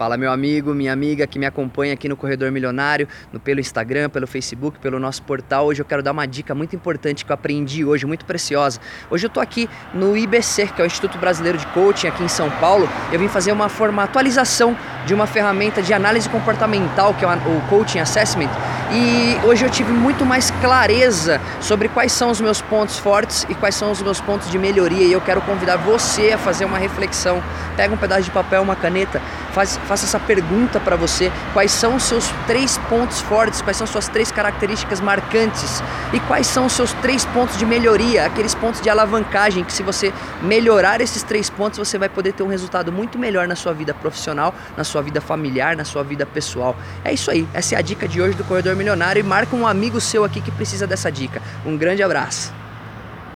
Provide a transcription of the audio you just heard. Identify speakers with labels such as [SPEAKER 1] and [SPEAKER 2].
[SPEAKER 1] Fala meu amigo, minha amiga que me acompanha aqui no Corredor Milionário, no, pelo Instagram, pelo Facebook, pelo nosso portal. Hoje eu quero dar uma dica muito importante que eu aprendi hoje, muito preciosa. Hoje eu estou aqui no IBC, que é o Instituto Brasileiro de Coaching aqui em São Paulo. Eu vim fazer uma, uma atualização de uma ferramenta de análise comportamental, que é o Coaching Assessment. E hoje eu tive muito mais clareza sobre quais são os meus pontos fortes e quais são os meus pontos de melhoria. E eu quero convidar você a fazer uma reflexão. Pega um pedaço de papel, uma caneta, faz, faça essa pergunta para você: quais são os seus três pontos fortes, quais são suas três características marcantes e quais são os seus três pontos de melhoria, aqueles pontos de alavancagem que, se você melhorar esses três pontos, você vai poder ter um resultado muito melhor na sua vida profissional, na sua vida familiar, na sua vida pessoal. É isso aí, essa é a dica de hoje do Corredor Milionário e marca um amigo seu aqui que precisa dessa dica. Um grande abraço.